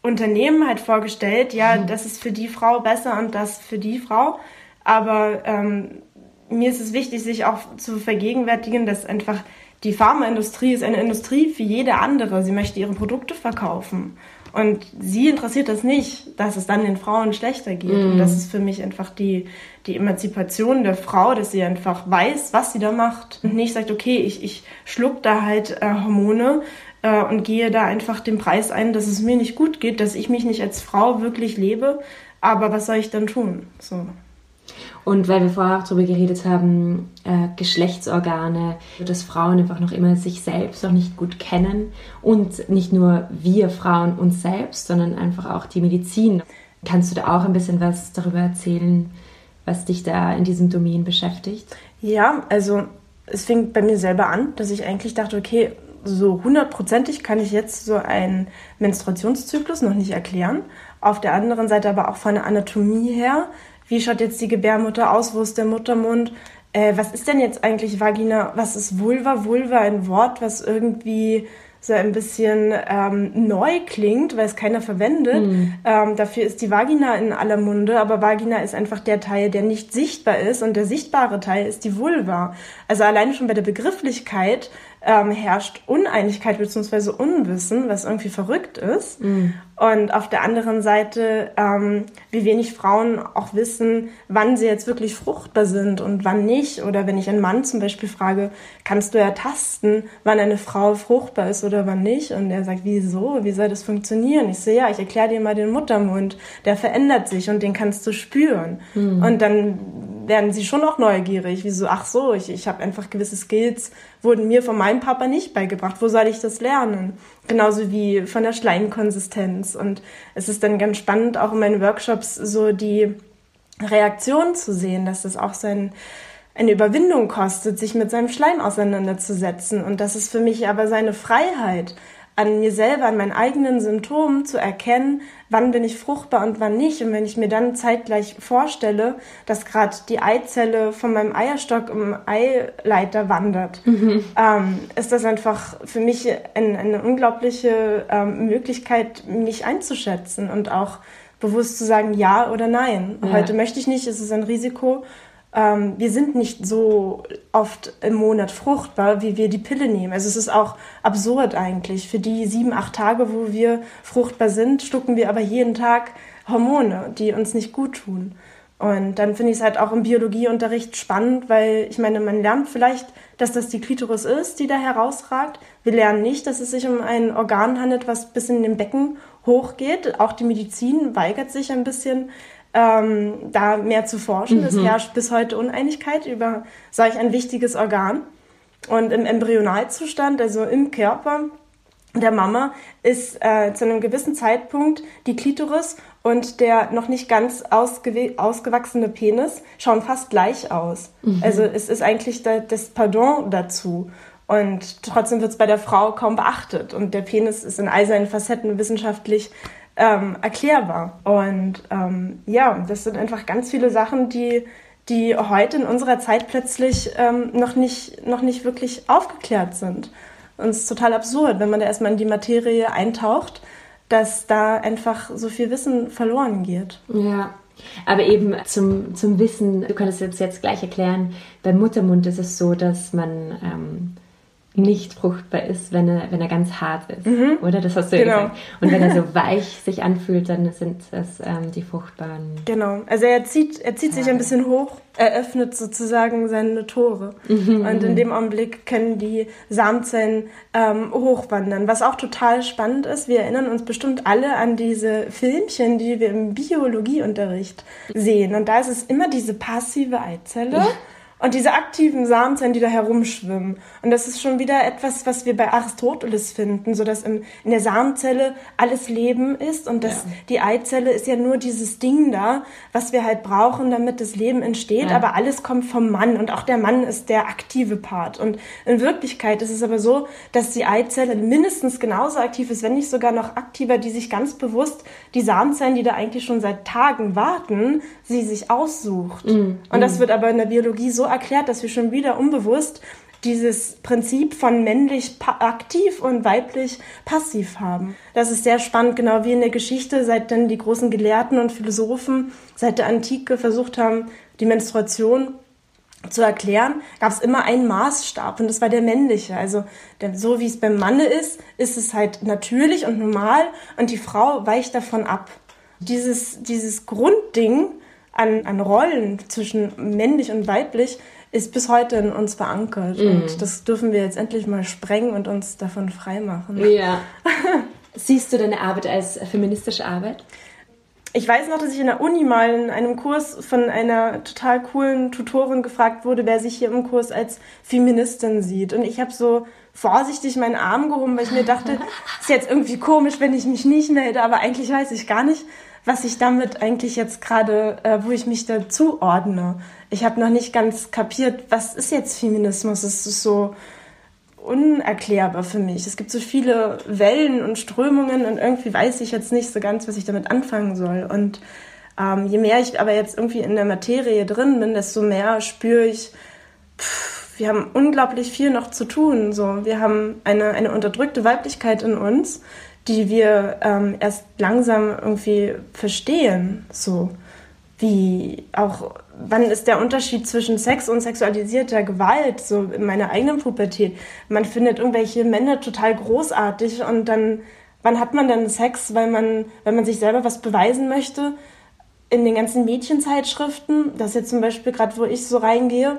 Unternehmen halt vorgestellt. Ja, mhm. das ist für die Frau besser und das für die Frau. Aber ähm, mir ist es wichtig, sich auch zu vergegenwärtigen, dass einfach die Pharmaindustrie ist eine Industrie wie jede andere. Sie möchte ihre Produkte verkaufen. Und sie interessiert das nicht, dass es dann den Frauen schlechter geht. Mm. Und mhm. das ist für mich einfach die, die Emanzipation der Frau, dass sie einfach weiß, was sie da macht. Und nicht sagt, okay, ich, ich schluck da halt äh, Hormone äh, und gehe da einfach den Preis ein, dass es mir nicht gut geht, dass ich mich nicht als Frau wirklich lebe. Aber was soll ich dann tun? So. Und weil wir vorher auch darüber geredet haben, äh, Geschlechtsorgane, dass Frauen einfach noch immer sich selbst noch nicht gut kennen und nicht nur wir Frauen uns selbst, sondern einfach auch die Medizin. Kannst du da auch ein bisschen was darüber erzählen, was dich da in diesem Domain beschäftigt? Ja, also es fing bei mir selber an, dass ich eigentlich dachte, okay, so hundertprozentig kann ich jetzt so einen Menstruationszyklus noch nicht erklären. Auf der anderen Seite aber auch von der Anatomie her wie schaut jetzt die Gebärmutter aus, wo ist der Muttermund, äh, was ist denn jetzt eigentlich Vagina, was ist Vulva? Vulva ein Wort, was irgendwie so ein bisschen ähm, neu klingt, weil es keiner verwendet. Mhm. Ähm, dafür ist die Vagina in aller Munde, aber Vagina ist einfach der Teil, der nicht sichtbar ist und der sichtbare Teil ist die Vulva. Also alleine schon bei der Begrifflichkeit ähm, herrscht Uneinigkeit bzw. Unwissen, was irgendwie verrückt ist. Mhm. Und auf der anderen Seite, ähm, wie wenig Frauen auch wissen, wann sie jetzt wirklich fruchtbar sind und wann nicht. Oder wenn ich einen Mann zum Beispiel frage, kannst du ertasten, wann eine Frau fruchtbar ist oder wann nicht? Und er sagt, wieso? Wie soll das funktionieren? Ich so, ja, ich erkläre dir mal den Muttermund. Der verändert sich und den kannst du spüren. Mhm. Und dann werden sie schon auch neugierig. Wieso? Ach so, ich, ich habe einfach gewisse Skills, wurden mir von meinem Papa nicht beigebracht. Wo soll ich das lernen? Genauso wie von der Schleimkonsistenz. Und es ist dann ganz spannend, auch in meinen Workshops so die Reaktion zu sehen, dass das auch so ein, eine Überwindung kostet, sich mit seinem Schleim auseinanderzusetzen. Und das ist für mich aber seine Freiheit an mir selber, an meinen eigenen Symptomen zu erkennen, wann bin ich fruchtbar und wann nicht. Und wenn ich mir dann zeitgleich vorstelle, dass gerade die Eizelle von meinem Eierstock im Eileiter wandert, mhm. ähm, ist das einfach für mich ein, eine unglaubliche ähm, Möglichkeit, mich einzuschätzen und auch bewusst zu sagen ja oder nein. Ja. Heute möchte ich nicht, es ist ein Risiko ähm, wir sind nicht so oft im Monat fruchtbar, wie wir die Pille nehmen. Also es ist auch absurd eigentlich. Für die sieben, acht Tage, wo wir fruchtbar sind, schlucken wir aber jeden Tag Hormone, die uns nicht gut tun. Und dann finde ich es halt auch im Biologieunterricht spannend, weil ich meine, man lernt vielleicht, dass das die Klitoris ist, die da herausragt. Wir lernen nicht, dass es sich um ein Organ handelt, was bis in den Becken hochgeht. Auch die Medizin weigert sich ein bisschen, ähm, da mehr zu forschen. Mhm. Es herrscht bis heute Uneinigkeit über solch ein wichtiges Organ. Und im Embryonalzustand, also im Körper der Mama, ist äh, zu einem gewissen Zeitpunkt die Klitoris und der noch nicht ganz ausgewachsene Penis schauen fast gleich aus. Mhm. Also es ist eigentlich da, das Pardon dazu. Und trotzdem wird es bei der Frau kaum beachtet. Und der Penis ist in all seinen Facetten wissenschaftlich ähm, erklärbar. Und ähm, ja, das sind einfach ganz viele Sachen, die, die heute in unserer Zeit plötzlich ähm, noch, nicht, noch nicht wirklich aufgeklärt sind. Und es ist total absurd, wenn man da erstmal in die Materie eintaucht, dass da einfach so viel Wissen verloren geht. Ja. Aber eben zum, zum Wissen, du könntest jetzt, jetzt gleich erklären, beim Muttermund ist es so, dass man ähm, nicht fruchtbar ist, wenn er, wenn er ganz hart ist, mhm. oder? Das hast du genau. ja gesagt. Und wenn er so weich sich anfühlt, dann sind es ähm, die fruchtbaren. Genau. Also er zieht, er zieht sich ein bisschen hoch, er öffnet sozusagen seine Tore. Mhm. Und in dem Augenblick können die Samenzellen ähm, hochwandern. Was auch total spannend ist, wir erinnern uns bestimmt alle an diese Filmchen, die wir im Biologieunterricht sehen. Und da ist es immer diese passive Eizelle. Ja und diese aktiven Samenzellen, die da herumschwimmen. Und das ist schon wieder etwas, was wir bei Aristoteles finden, so dass in, in der Samenzelle alles Leben ist und dass ja. die Eizelle ist ja nur dieses Ding da, was wir halt brauchen, damit das Leben entsteht. Ja. Aber alles kommt vom Mann und auch der Mann ist der aktive Part. Und in Wirklichkeit ist es aber so, dass die Eizelle mindestens genauso aktiv ist, wenn nicht sogar noch aktiver, die sich ganz bewusst die Samenzellen, die da eigentlich schon seit Tagen warten, sie sich aussucht. Mhm. Und das wird aber in der Biologie so erklärt, dass wir schon wieder unbewusst dieses Prinzip von männlich aktiv und weiblich passiv haben. Das ist sehr spannend, genau wie in der Geschichte, seit dann die großen Gelehrten und Philosophen seit der Antike versucht haben, die Menstruation zu erklären, gab es immer einen Maßstab und das war der männliche. Also so wie es beim Manne ist, ist es halt natürlich und normal und die Frau weicht davon ab. Dieses, dieses Grundding, an, an Rollen zwischen männlich und weiblich ist bis heute in uns verankert. Mm. Und das dürfen wir jetzt endlich mal sprengen und uns davon freimachen. Ja. Siehst du deine Arbeit als feministische Arbeit? Ich weiß noch, dass ich in der Uni mal in einem Kurs von einer total coolen Tutorin gefragt wurde, wer sich hier im Kurs als Feministin sieht. Und ich habe so vorsichtig meinen Arm gehoben, weil ich mir dachte, ist jetzt irgendwie komisch, wenn ich mich nicht melde, aber eigentlich weiß ich gar nicht, was ich damit eigentlich jetzt gerade, äh, wo ich mich da zuordne. Ich habe noch nicht ganz kapiert, was ist jetzt Feminismus? Es ist so unerklärbar für mich. Es gibt so viele Wellen und Strömungen und irgendwie weiß ich jetzt nicht so ganz, was ich damit anfangen soll. Und ähm, je mehr ich aber jetzt irgendwie in der Materie drin bin, desto mehr spüre ich, pff, wir haben unglaublich viel noch zu tun. So, wir haben eine, eine unterdrückte Weiblichkeit in uns, die wir ähm, erst langsam irgendwie verstehen. So wie auch, wann ist der Unterschied zwischen Sex und sexualisierter Gewalt? So in meiner eigenen Pubertät. Man findet irgendwelche Männer total großartig und dann, wann hat man dann Sex, weil man, wenn man sich selber was beweisen möchte? In den ganzen Mädchenzeitschriften, das jetzt zum Beispiel gerade, wo ich so reingehe,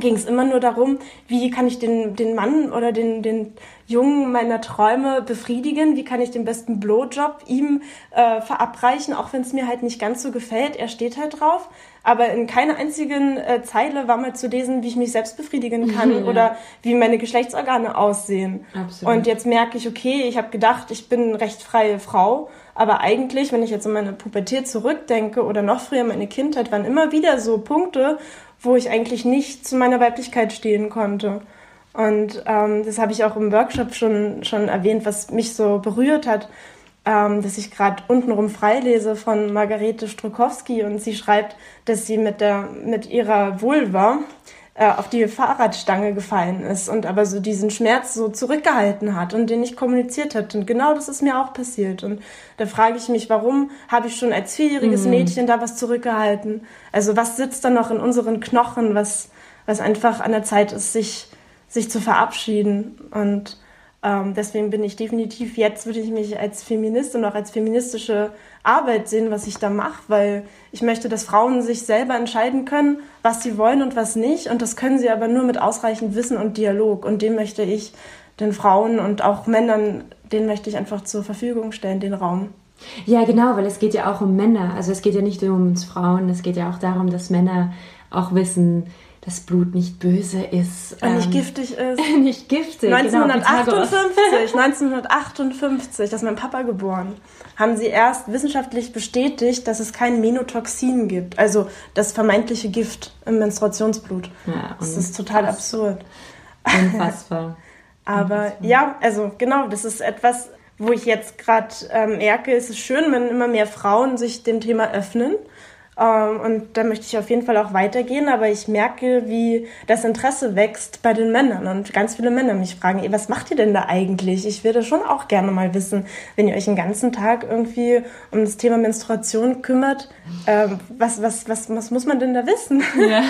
ging es immer nur darum, wie kann ich den, den Mann oder den, den Jungen meiner Träume befriedigen, wie kann ich den besten Blowjob ihm äh, verabreichen, auch wenn es mir halt nicht ganz so gefällt. Er steht halt drauf. Aber in keiner einzigen äh, Zeile war mal zu lesen, wie ich mich selbst befriedigen kann ja. oder wie meine Geschlechtsorgane aussehen. Absolut. Und jetzt merke ich, okay, ich habe gedacht, ich bin eine recht freie Frau. Aber eigentlich, wenn ich jetzt an meine Pubertät zurückdenke oder noch früher meine Kindheit, waren immer wieder so Punkte, wo ich eigentlich nicht zu meiner Weiblichkeit stehen konnte. Und ähm, das habe ich auch im Workshop schon, schon erwähnt, was mich so berührt hat, ähm, dass ich gerade untenrum freilese von Margarete Strukowski und sie schreibt, dass sie mit, der, mit ihrer Vulva äh, auf die Fahrradstange gefallen ist und aber so diesen Schmerz so zurückgehalten hat und den nicht kommuniziert hat. Und genau das ist mir auch passiert. Und da frage ich mich, warum habe ich schon als vierjähriges mhm. Mädchen da was zurückgehalten? Also was sitzt da noch in unseren Knochen, was, was einfach an der Zeit ist, sich, sich zu verabschieden? Und ähm, deswegen bin ich definitiv, jetzt würde ich mich als Feminist und auch als feministische Arbeit sehen, was ich da mache, weil ich möchte, dass Frauen sich selber entscheiden können, was sie wollen und was nicht. Und das können sie aber nur mit ausreichend Wissen und Dialog. Und dem möchte ich den Frauen und auch Männern, den möchte ich einfach zur Verfügung stellen, den Raum. Ja, genau, weil es geht ja auch um Männer. Also es geht ja nicht nur um Frauen, es geht ja auch darum, dass Männer auch wissen, das Blut nicht böse ist. Und nicht ähm, giftig ist. nicht giftig. 1958, genau, 1958, da ist mein Papa geboren, haben sie erst wissenschaftlich bestätigt, dass es kein Menotoxin gibt, also das vermeintliche Gift im Menstruationsblut. Ja, das ist total absurd. Unfassbar. Aber Unfassbar. ja, also genau, das ist etwas, wo ich jetzt gerade ähm, merke, es ist schön, wenn immer mehr Frauen sich dem Thema öffnen ähm, und da möchte ich auf jeden Fall auch weitergehen, aber ich merke, wie das Interesse wächst bei den Männern und ganz viele Männer mich fragen, ey, was macht ihr denn da eigentlich? Ich würde schon auch gerne mal wissen, wenn ihr euch den ganzen Tag irgendwie um das Thema Menstruation kümmert, ähm, was, was, was, was muss man denn da wissen? Ja.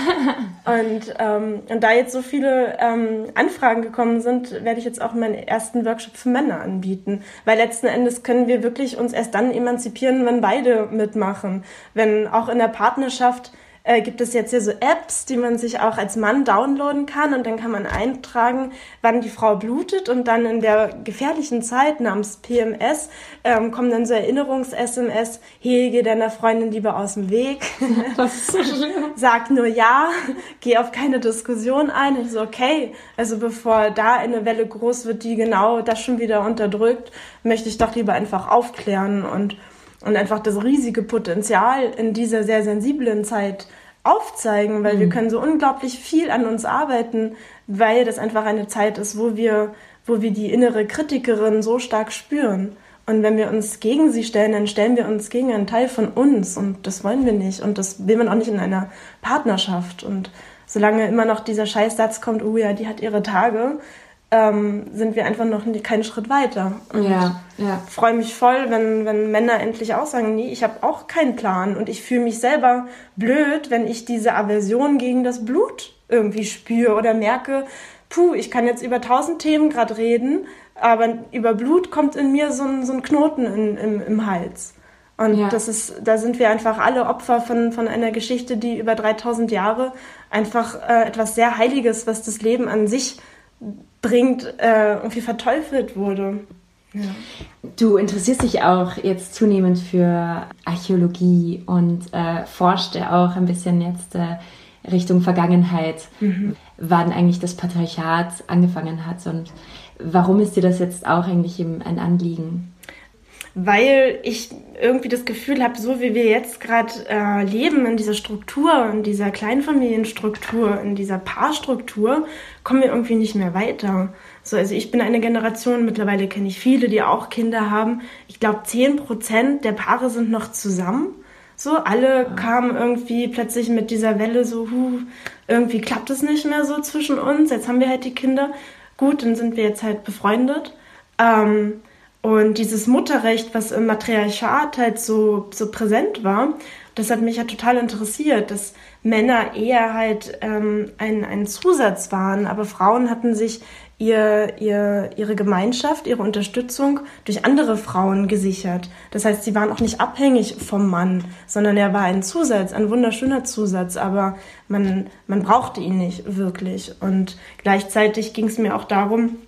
und, ähm, und da jetzt so viele ähm, Anfragen gekommen sind, werde ich jetzt auch meinen ersten Workshop für Männer anbieten, weil letzten Endes können wir wirklich uns erst dann emanzipieren, wenn beide mitmachen, wenn auch in der Partnerschaft äh, gibt es jetzt hier so Apps, die man sich auch als Mann downloaden kann und dann kann man eintragen, wann die Frau blutet und dann in der gefährlichen Zeit namens PMS ähm, kommen dann so Erinnerungs-SMS, hege deiner Freundin lieber aus dem Weg. Das ist so schlimm. Sag nur ja, geh auf keine Diskussion ein. Und so, okay, also bevor da eine Welle groß wird, die genau das schon wieder unterdrückt, möchte ich doch lieber einfach aufklären und und einfach das riesige Potenzial in dieser sehr sensiblen Zeit aufzeigen, weil mhm. wir können so unglaublich viel an uns arbeiten, weil das einfach eine Zeit ist, wo wir, wo wir die innere Kritikerin so stark spüren. Und wenn wir uns gegen sie stellen, dann stellen wir uns gegen einen Teil von uns und das wollen wir nicht und das will man auch nicht in einer Partnerschaft. Und solange immer noch dieser Scheißsatz kommt, oh ja, die hat ihre Tage, ähm, sind wir einfach noch keinen Schritt weiter. Und ja, ja. freue mich voll, wenn, wenn Männer endlich auch sagen, nee, ich habe auch keinen Plan und ich fühle mich selber blöd, wenn ich diese Aversion gegen das Blut irgendwie spüre oder merke, puh, ich kann jetzt über tausend Themen gerade reden, aber über Blut kommt in mir so ein, so ein Knoten in, im, im Hals. Und ja. das ist, da sind wir einfach alle Opfer von, von einer Geschichte, die über 3000 Jahre einfach äh, etwas sehr Heiliges, was das Leben an sich bringt, äh, irgendwie verteufelt wurde. Ja. Du interessierst dich auch jetzt zunehmend für Archäologie und äh, forscht auch ein bisschen jetzt äh, Richtung Vergangenheit, mhm. wann eigentlich das Patriarchat angefangen hat und warum ist dir das jetzt auch eigentlich ein Anliegen? Weil ich irgendwie das Gefühl habe, so wie wir jetzt gerade äh, leben in dieser Struktur, in dieser Kleinfamilienstruktur, in dieser Paarstruktur, kommen wir irgendwie nicht mehr weiter. So, also ich bin eine Generation, mittlerweile kenne ich viele, die auch Kinder haben. Ich glaube, zehn Prozent der Paare sind noch zusammen. So, alle kamen irgendwie plötzlich mit dieser Welle so, huh, irgendwie klappt es nicht mehr so zwischen uns. Jetzt haben wir halt die Kinder. Gut, dann sind wir jetzt halt befreundet. Ähm, und dieses Mutterrecht, was im Matriarchat halt so, so präsent war, das hat mich ja total interessiert, dass Männer eher halt ähm, ein, ein Zusatz waren, aber Frauen hatten sich ihr, ihr, ihre Gemeinschaft, ihre Unterstützung durch andere Frauen gesichert. Das heißt, sie waren auch nicht abhängig vom Mann, sondern er war ein Zusatz, ein wunderschöner Zusatz, aber man, man brauchte ihn nicht wirklich. Und gleichzeitig ging es mir auch darum,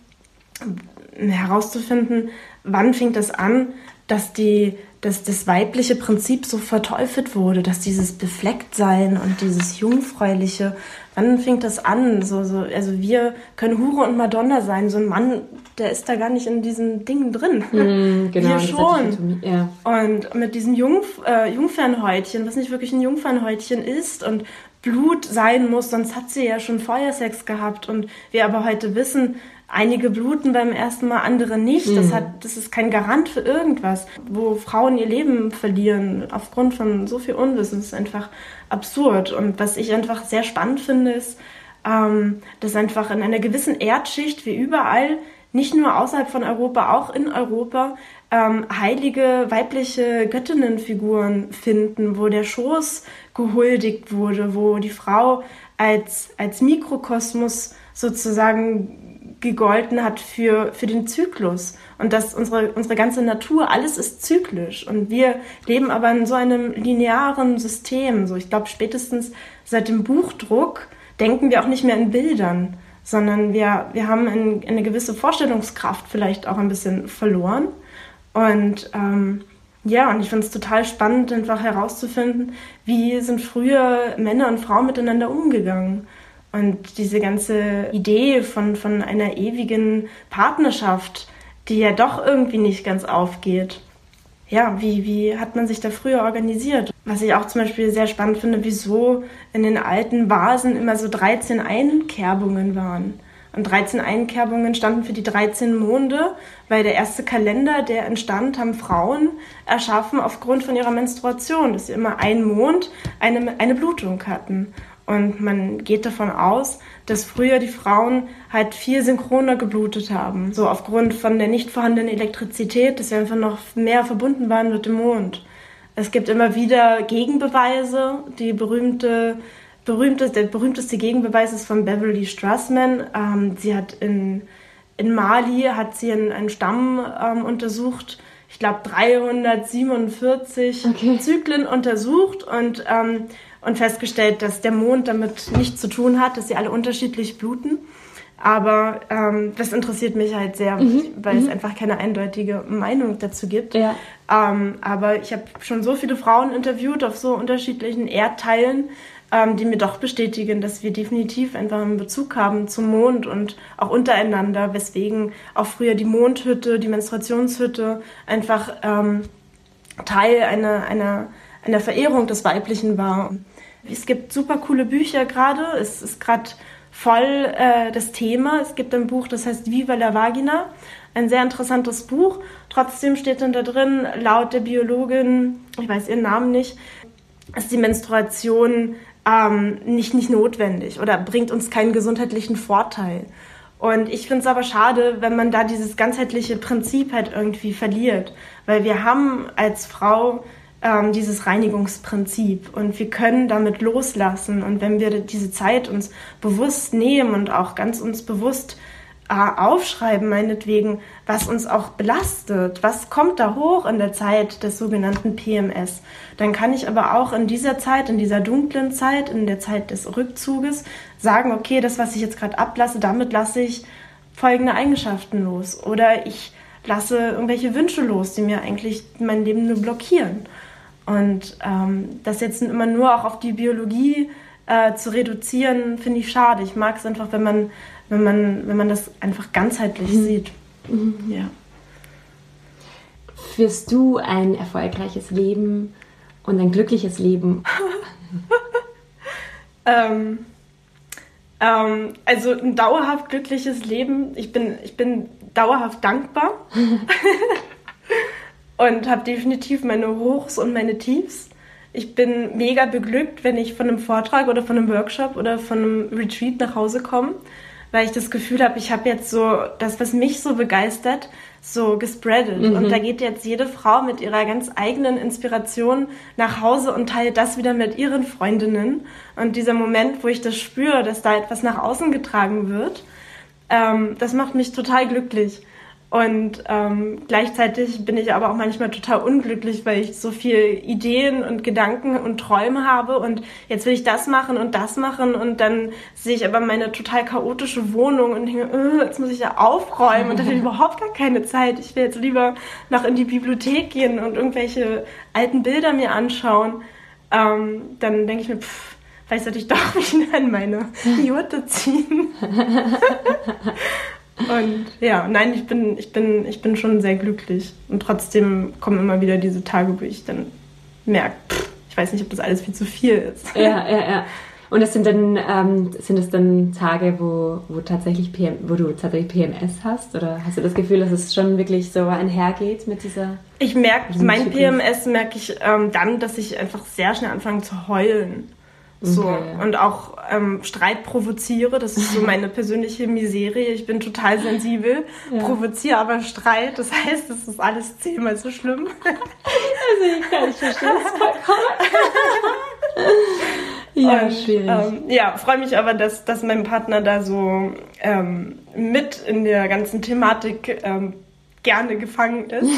herauszufinden, wann fing das an, dass die dass das weibliche Prinzip so verteufelt wurde, dass dieses Beflecktsein und dieses Jungfräuliche, wann fängt das an? So, so, also wir können Hure und Madonna sein. So ein Mann, der ist da gar nicht in diesen Dingen drin. Mm, genau, wir schon. Ja. Und mit diesem Jungf äh, Jungfernhäutchen, was nicht wirklich ein Jungfernhäutchen ist und Blut sein muss, sonst hat sie ja schon Feuersex gehabt. Und wir aber heute wissen, Einige bluten beim ersten Mal, andere nicht. Mhm. Das, hat, das ist kein Garant für irgendwas. Wo Frauen ihr Leben verlieren aufgrund von so viel Unwissen, das ist einfach absurd. Und was ich einfach sehr spannend finde, ist, ähm, dass einfach in einer gewissen Erdschicht wie überall, nicht nur außerhalb von Europa, auch in Europa, ähm, heilige weibliche Göttinnenfiguren finden, wo der Schoß gehuldigt wurde, wo die Frau als, als Mikrokosmos sozusagen gegolten hat für, für den Zyklus und dass unsere, unsere ganze Natur, alles ist zyklisch und wir leben aber in so einem linearen System. So, ich glaube, spätestens seit dem Buchdruck denken wir auch nicht mehr in Bildern, sondern wir, wir haben ein, eine gewisse Vorstellungskraft vielleicht auch ein bisschen verloren. Und ähm, ja, und ich finde es total spannend, einfach herauszufinden, wie sind früher Männer und Frauen miteinander umgegangen. Und diese ganze Idee von, von einer ewigen Partnerschaft, die ja doch irgendwie nicht ganz aufgeht. Ja, wie, wie hat man sich da früher organisiert? Was ich auch zum Beispiel sehr spannend finde, wieso in den alten Vasen immer so 13 Einkerbungen waren. Und 13 Einkerbungen standen für die 13 Monde, weil der erste Kalender, der entstand, haben Frauen erschaffen aufgrund von ihrer Menstruation, dass sie immer einen Mond eine, eine Blutung hatten. Und man geht davon aus, dass früher die Frauen halt viel synchroner geblutet haben. So aufgrund von der nicht vorhandenen Elektrizität, dass sie einfach noch mehr verbunden waren mit dem Mond. Es gibt immer wieder Gegenbeweise. Die berühmte, berühmte, der berühmteste Gegenbeweis ist von Beverly Strassman. Ähm, sie hat in, in Mali hat sie einen, einen Stamm ähm, untersucht, ich glaube 347 okay. Zyklen untersucht und ähm, und festgestellt, dass der Mond damit nichts zu tun hat, dass sie alle unterschiedlich bluten. Aber ähm, das interessiert mich halt sehr, mhm. weil mhm. es einfach keine eindeutige Meinung dazu gibt. Ja. Ähm, aber ich habe schon so viele Frauen interviewt auf so unterschiedlichen Erdteilen, ähm, die mir doch bestätigen, dass wir definitiv einfach einen Bezug haben zum Mond und auch untereinander, weswegen auch früher die Mondhütte, die Menstruationshütte einfach ähm, Teil einer, einer, einer Verehrung des Weiblichen war. Es gibt super coole Bücher gerade. Es ist gerade voll äh, das Thema. Es gibt ein Buch, das heißt Viva la Vagina. Ein sehr interessantes Buch. Trotzdem steht dann da drin, laut der Biologin, ich weiß ihren Namen nicht, ist die Menstruation ähm, nicht, nicht notwendig oder bringt uns keinen gesundheitlichen Vorteil. Und ich finde es aber schade, wenn man da dieses ganzheitliche Prinzip halt irgendwie verliert. Weil wir haben als Frau ähm, dieses Reinigungsprinzip und wir können damit loslassen und wenn wir diese Zeit uns bewusst nehmen und auch ganz uns bewusst aufschreiben, meinetwegen, was uns auch belastet, was kommt da hoch in der Zeit des sogenannten PMS, dann kann ich aber auch in dieser Zeit, in dieser dunklen Zeit, in der Zeit des Rückzuges sagen, okay, das, was ich jetzt gerade ablasse, damit lasse ich folgende Eigenschaften los oder ich lasse irgendwelche Wünsche los, die mir eigentlich mein Leben nur blockieren. Und ähm, das jetzt immer nur auch auf die Biologie äh, zu reduzieren, finde ich schade. Ich mag es einfach, wenn man, wenn man, wenn man das einfach ganzheitlich mhm. sieht. Mhm. Ja. Führst du ein erfolgreiches Leben und ein glückliches Leben? ähm, ähm, also ein dauerhaft glückliches Leben. Ich bin, ich bin dauerhaft dankbar. und habe definitiv meine Hochs und meine Tiefs. Ich bin mega beglückt, wenn ich von einem Vortrag oder von einem Workshop oder von einem Retreat nach Hause komme, weil ich das Gefühl habe, ich habe jetzt so das, was mich so begeistert, so gespreadet. Mhm. Und da geht jetzt jede Frau mit ihrer ganz eigenen Inspiration nach Hause und teilt das wieder mit ihren Freundinnen. Und dieser Moment, wo ich das spüre, dass da etwas nach außen getragen wird, Ähm, das macht mich total glücklich. Und ähm, gleichzeitig bin ich aber auch manchmal total unglücklich, weil ich so viele Ideen und Gedanken und Träume habe und jetzt will ich das machen und das machen und dann sehe ich aber meine total chaotische Wohnung und denke, äh, jetzt muss ich ja aufräumen und da habe ich überhaupt gar keine Zeit. Ich will jetzt lieber noch in die Bibliothek gehen und irgendwelche alten Bilder mir anschauen. Ähm, dann denke ich mir, pff, vielleicht sollte ich doch wieder in meine Jurte ziehen. Und ja, nein, ich bin, ich bin, ich bin schon sehr glücklich. Und trotzdem kommen immer wieder diese Tage, wo ich dann merke, ich weiß nicht, ob das alles viel zu viel ist. Ja, ja, ja. Und das sind dann ähm, sind es dann Tage, wo, wo tatsächlich PM, wo du tatsächlich PMS hast? Oder hast du das Gefühl, dass es schon wirklich so einhergeht mit dieser? Ich merke, mein PMS merke ich ähm, dann, dass ich einfach sehr schnell anfange zu heulen. So, okay. und auch ähm, Streit provoziere, das ist so meine persönliche Miserie. Ich bin total sensibel, ja. provoziere aber Streit, das heißt, es ist alles zehnmal so schlimm. Also ich kann nicht verstehen, das vollkommen. ja, und, schwierig. Ähm, ja, freue mich aber, dass, dass mein Partner da so ähm, mit in der ganzen Thematik ähm, gerne gefangen ist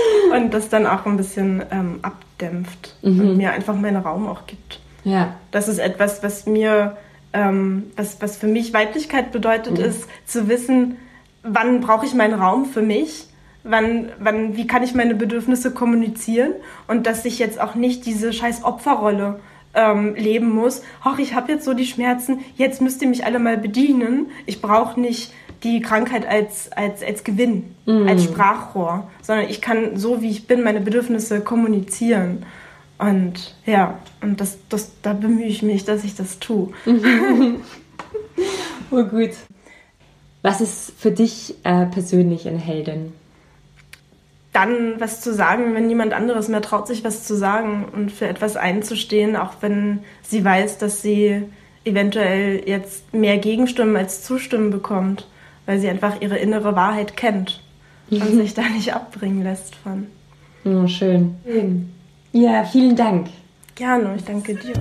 und das dann auch ein bisschen ähm, abdämpft mhm. und mir einfach meinen Raum auch gibt. Ja. Das ist etwas, was mir, ähm, was, was für mich Weiblichkeit bedeutet, mhm. ist zu wissen, wann brauche ich meinen Raum für mich, wann, wann, wie kann ich meine Bedürfnisse kommunizieren und dass ich jetzt auch nicht diese scheiß Opferrolle ähm, leben muss. Ach, ich habe jetzt so die Schmerzen, jetzt müsst ihr mich alle mal bedienen. Ich brauche nicht die Krankheit als, als, als Gewinn, mm. als Sprachrohr, sondern ich kann so, wie ich bin, meine Bedürfnisse kommunizieren. Und ja, und das, das, da bemühe ich mich, dass ich das tue. oh gut. Was ist für dich äh, persönlich eine Heldin? Dann was zu sagen, wenn niemand anderes mehr traut, sich was zu sagen und für etwas einzustehen, auch wenn sie weiß, dass sie eventuell jetzt mehr Gegenstimmen als Zustimmen bekommt weil sie einfach ihre innere Wahrheit kennt und mhm. sich da nicht abbringen lässt von. Oh, schön. Ja, vielen Dank. Gerne, ich danke dir.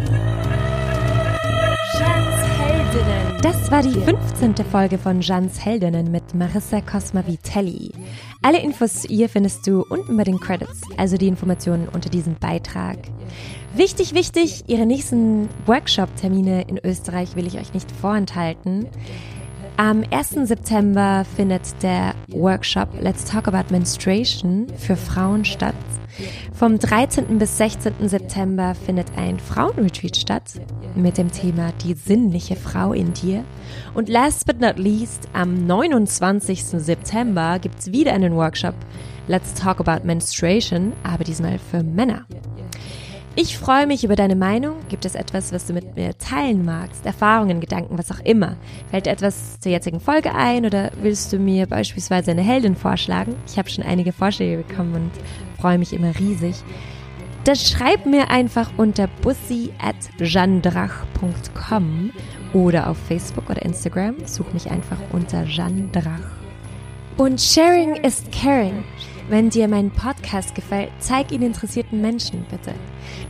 Das war die 15. Folge von Jans Heldinnen mit Marissa Cosma Vitelli. Alle Infos zu ihr findest du unten bei den Credits, also die Informationen unter diesem Beitrag. Wichtig, wichtig, ihre nächsten Workshop-Termine in Österreich will ich euch nicht vorenthalten. Am 1. September findet der Workshop Let's Talk About Menstruation für Frauen statt. Vom 13. bis 16. September findet ein Frauenretreat statt mit dem Thema Die sinnliche Frau in dir. Und last but not least, am 29. September gibt es wieder einen Workshop Let's Talk About Menstruation, aber diesmal für Männer. Ich freue mich über deine Meinung. Gibt es etwas, was du mit mir teilen magst? Erfahrungen, Gedanken, was auch immer? Fällt dir etwas zur jetzigen Folge ein oder willst du mir beispielsweise eine Heldin vorschlagen? Ich habe schon einige Vorschläge bekommen und freue mich immer riesig. Dann schreib mir einfach unter bussi at jandrach.com oder auf Facebook oder Instagram. Such mich einfach unter Jandrach. Und Sharing ist Caring. Wenn dir mein Podcast gefällt, zeig ihn interessierten Menschen bitte.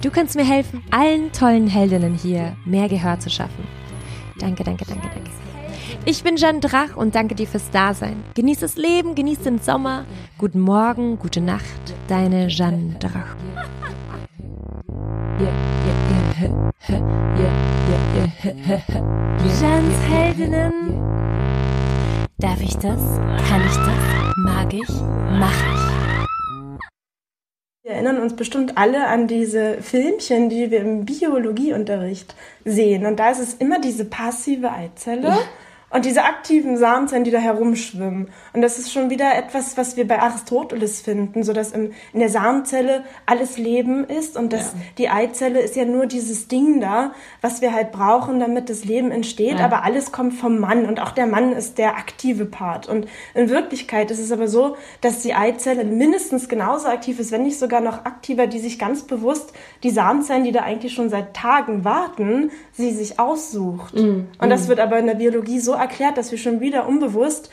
Du kannst mir helfen, allen tollen Heldinnen hier mehr Gehör zu schaffen. Danke, danke, danke, danke. Ich bin Jeanne Drach und danke dir fürs Dasein. Genieß das Leben, genieß den Sommer. Guten Morgen, gute Nacht, deine Jeanne Drach. Jeannes Heldinnen. Darf ich das? Kann ich das? Mag ich? Mach ich? Wir erinnern uns bestimmt alle an diese Filmchen, die wir im Biologieunterricht sehen. Und da ist es immer diese passive Eizelle. Ja und diese aktiven Samenzellen, die da herumschwimmen. Und das ist schon wieder etwas, was wir bei Aristoteles finden, so dass im, in der Samenzelle alles Leben ist und dass ja. die Eizelle ist ja nur dieses Ding da, was wir halt brauchen, damit das Leben entsteht. Ja. Aber alles kommt vom Mann und auch der Mann ist der aktive Part. Und in Wirklichkeit ist es aber so, dass die Eizelle mindestens genauso aktiv ist, wenn nicht sogar noch aktiver, die sich ganz bewusst die Samenzellen, die da eigentlich schon seit Tagen warten, sie sich aussucht. Mhm. Und das wird aber in der Biologie so erklärt, dass wir schon wieder unbewusst